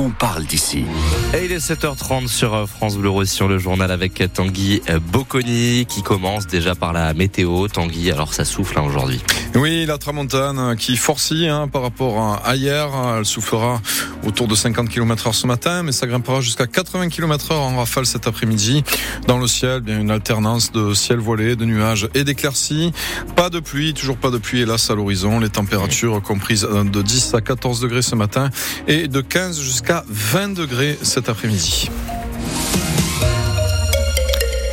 on parle d'ici. Et il est 7h30 sur euh, France Bleu Roussillon, le journal avec Tanguy euh, Bocconi qui commence déjà par la météo. Tanguy, alors ça souffle hein, aujourd'hui. Oui, la tramontane qui forcit hein, par rapport à hier. Elle soufflera autour de 50 km heure ce matin, mais ça grimpera jusqu'à 80 km heure en rafale cet après-midi. Dans le ciel, bien une alternance de ciel voilé, de nuages et d'éclaircies. Pas de pluie, toujours pas de pluie hélas à l'horizon. Les températures comprises de 10 à 14 degrés ce matin et de 15 jusqu'à 20 degrés cet après-midi.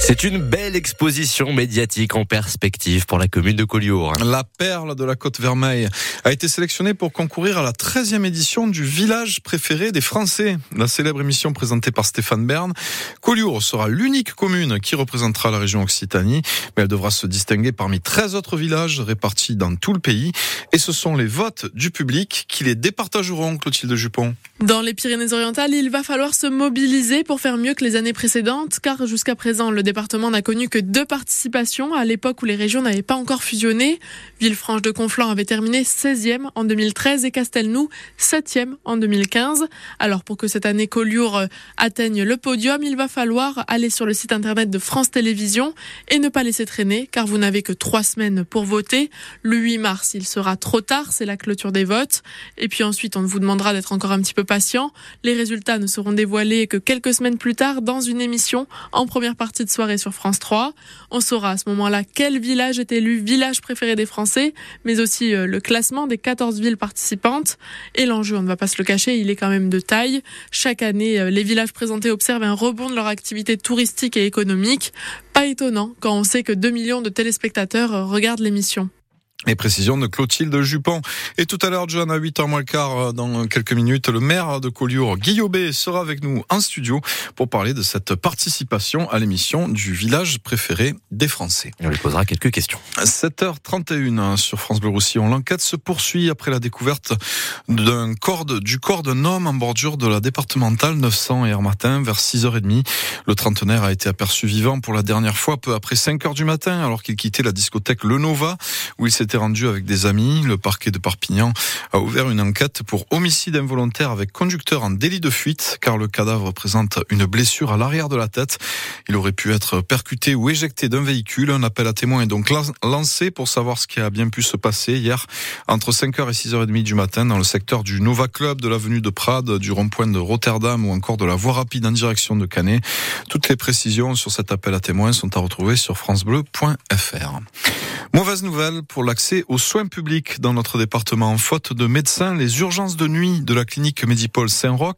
C'est une belle exposition médiatique en perspective pour la commune de Collioure. La perle de la Côte Vermeille a été sélectionnée pour concourir à la 13e édition du village préféré des Français. La célèbre émission présentée par Stéphane Bern. Collioure sera l'unique commune qui représentera la région Occitanie, mais elle devra se distinguer parmi 13 autres villages répartis dans tout le pays. Et ce sont les votes du public qui les départageront, Clotilde Jupon. Dans les Pyrénées-Orientales, il va falloir se mobiliser pour faire mieux que les années précédentes, car jusqu'à présent, le département n'a connu que deux participations à l'époque où les régions n'avaient pas encore fusionné. Villefranche de Conflans avait terminé 16e en 2013 et Castelnou 7e en 2015. Alors pour que cette année Collioure atteigne le podium, il va falloir aller sur le site internet de France Télévisions et ne pas laisser traîner, car vous n'avez que trois semaines pour voter. Le 8 mars, il sera trop tard, c'est la clôture des votes. Et puis ensuite, on vous demandera d'être encore un petit peu patient. Les résultats ne seront dévoilés que quelques semaines plus tard dans une émission en première partie de soirée sur France 3. On saura à ce moment-là quel village est élu village préféré des Français, mais aussi euh, le classement des 14 villes participantes. Et l'enjeu, on ne va pas se le cacher, il est quand même de taille. Chaque année, euh, les villages présentés observent un rebond de leur activité touristique et économique. Pas étonnant quand on sait que 2 millions de téléspectateurs euh, regardent l'émission. Les précisions de Clotilde Jupon. Et tout à l'heure, John, à 8h moins le quart, euh, dans quelques minutes, le maire de Collioure, Guillaume sera avec nous en studio pour parler de cette participation à l'émission du village préféré des Français. on lui posera quelques questions. 7h31 hein, sur France Bleu Roussillon. L'enquête se poursuit après la découverte d'un corps du corps d'un homme en bordure de la départementale 900 hier matin vers 6h30. Le trentenaire a été aperçu vivant pour la dernière fois peu après 5h du matin alors qu'il quittait la discothèque Le Nova où il s'est été rendu avec des amis. Le parquet de Perpignan a ouvert une enquête pour homicide involontaire avec conducteur en délit de fuite, car le cadavre présente une blessure à l'arrière de la tête. Il aurait pu être percuté ou éjecté d'un véhicule. Un appel à témoins est donc lancé pour savoir ce qui a bien pu se passer hier entre 5h et 6h30 du matin dans le secteur du Nova Club, de l'avenue de Prades, du rond-point de Rotterdam ou encore de la voie rapide en direction de Canet. Toutes les précisions sur cet appel à témoins sont à retrouver sur francebleu.fr. Mauvaise nouvelle pour l'accès aux soins publics dans notre département. Faute de médecins, les urgences de nuit de la clinique Medipol Saint-Roch,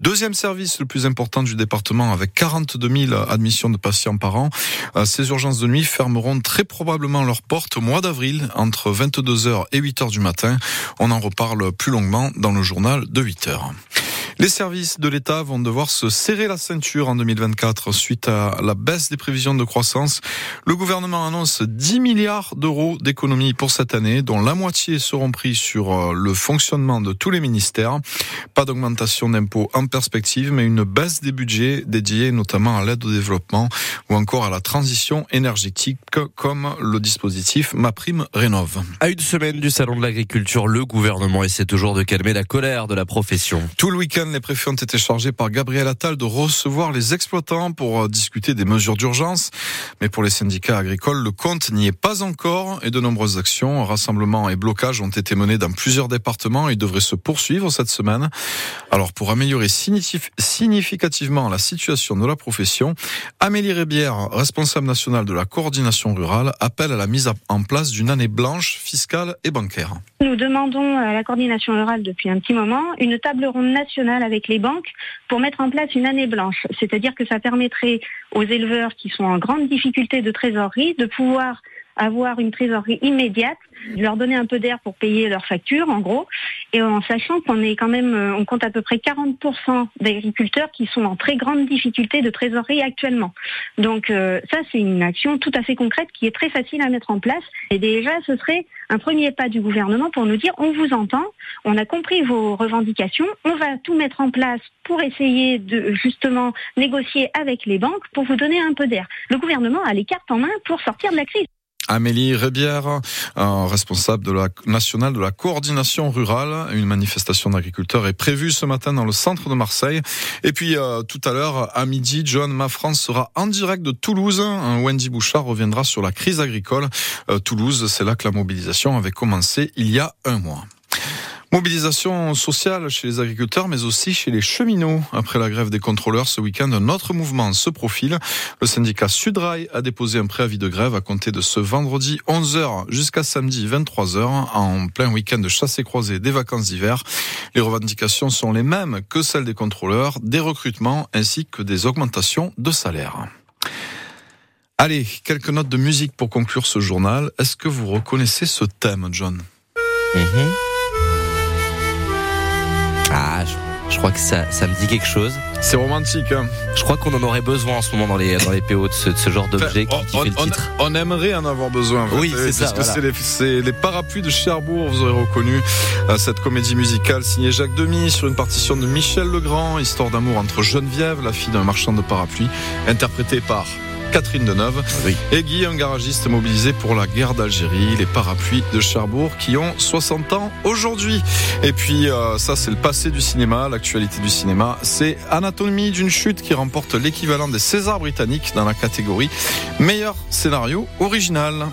deuxième service le plus important du département avec 42 000 admissions de patients par an, euh, ces urgences de nuit fermeront très probablement leurs portes au mois d'avril entre 22h et 8h du matin. On en reparle plus longuement dans le journal de 8h. Les services de l'État vont devoir se serrer la ceinture en 2024 suite à la baisse des prévisions de croissance. Le gouvernement annonce 10 milliards d'euros d'économies pour cette année, dont la moitié seront pris sur euh, le fonctionnement de tous les ministères. Pas d'augmentation d'impôts en perspective, mais une baisse des budgets dédiés notamment à l'aide au développement ou encore à la transition énergétique, comme le dispositif MaPrime Rénov. À une semaine du Salon de l'Agriculture, le gouvernement essaie toujours de calmer la colère de la profession. Tout le week-end, les préfets ont été chargés par Gabriel Attal de recevoir les exploitants pour euh, discuter des mesures d'urgence. Mais pour les syndicats agricoles, le compte n'y est pas encore et de nombreuses actions, rassemblements et blocages ont été menés dans plusieurs départements et devraient se poursuivre cette semaine. Alors pour améliorer significativement la situation de la profession, Amélie Rébière, responsable nationale de la coordination rurale, appelle à la mise en place d'une année blanche fiscale et bancaire. Nous demandons à la coordination rurale depuis un petit moment une table ronde nationale avec les banques pour mettre en place une année blanche. C'est-à-dire que ça permettrait aux éleveurs qui sont en grande difficulté de trésorerie de pouvoir avoir une trésorerie immédiate, leur donner un peu d'air pour payer leurs factures, en gros, et en sachant qu'on est quand même, euh, on compte à peu près 40% d'agriculteurs qui sont en très grande difficulté de trésorerie actuellement. Donc euh, ça, c'est une action tout à fait concrète qui est très facile à mettre en place. Et déjà, ce serait un premier pas du gouvernement pour nous dire on vous entend, on a compris vos revendications, on va tout mettre en place pour essayer de justement négocier avec les banques pour vous donner un peu d'air. Le gouvernement a les cartes en main pour sortir de la crise. Amélie Rébière, responsable de la nationale de la coordination rurale. Une manifestation d'agriculteurs est prévue ce matin dans le centre de Marseille. Et puis euh, tout à l'heure, à midi, John Ma France sera en direct de Toulouse. Wendy Bouchard reviendra sur la crise agricole. Euh, Toulouse, c'est là que la mobilisation avait commencé il y a un mois. Mobilisation sociale chez les agriculteurs, mais aussi chez les cheminots. Après la grève des contrôleurs ce week-end, un autre mouvement se profile. Le syndicat Sudrail a déposé un préavis de grève à compter de ce vendredi 11h jusqu'à samedi 23h en plein week-end de chasse et croisée des vacances d'hiver. Les revendications sont les mêmes que celles des contrôleurs, des recrutements ainsi que des augmentations de salaire. Allez, quelques notes de musique pour conclure ce journal. Est-ce que vous reconnaissez ce thème, John? Mhm. Ah, je, crois que ça, ça me dit quelque chose. C'est romantique. Hein je crois qu'on en aurait besoin en ce moment dans les, dans les PO de ce, genre d'objet qui, on, fait le titre. On, aimerait en avoir besoin. Oui, c'est ça. Parce que c'est les, parapluies de Cherbourg, vous aurez reconnu euh, cette comédie musicale signée Jacques Demy sur une partition de Michel Legrand, histoire d'amour entre Geneviève, la fille d'un marchand de parapluies, interprétée par Catherine Deneuve. Oui. Et Guy, un garagiste mobilisé pour la guerre d'Algérie, les parapluies de Cherbourg qui ont 60 ans aujourd'hui. Et puis euh, ça c'est le passé du cinéma, l'actualité du cinéma, c'est Anatomie d'une chute qui remporte l'équivalent des Césars britanniques dans la catégorie meilleur scénario original.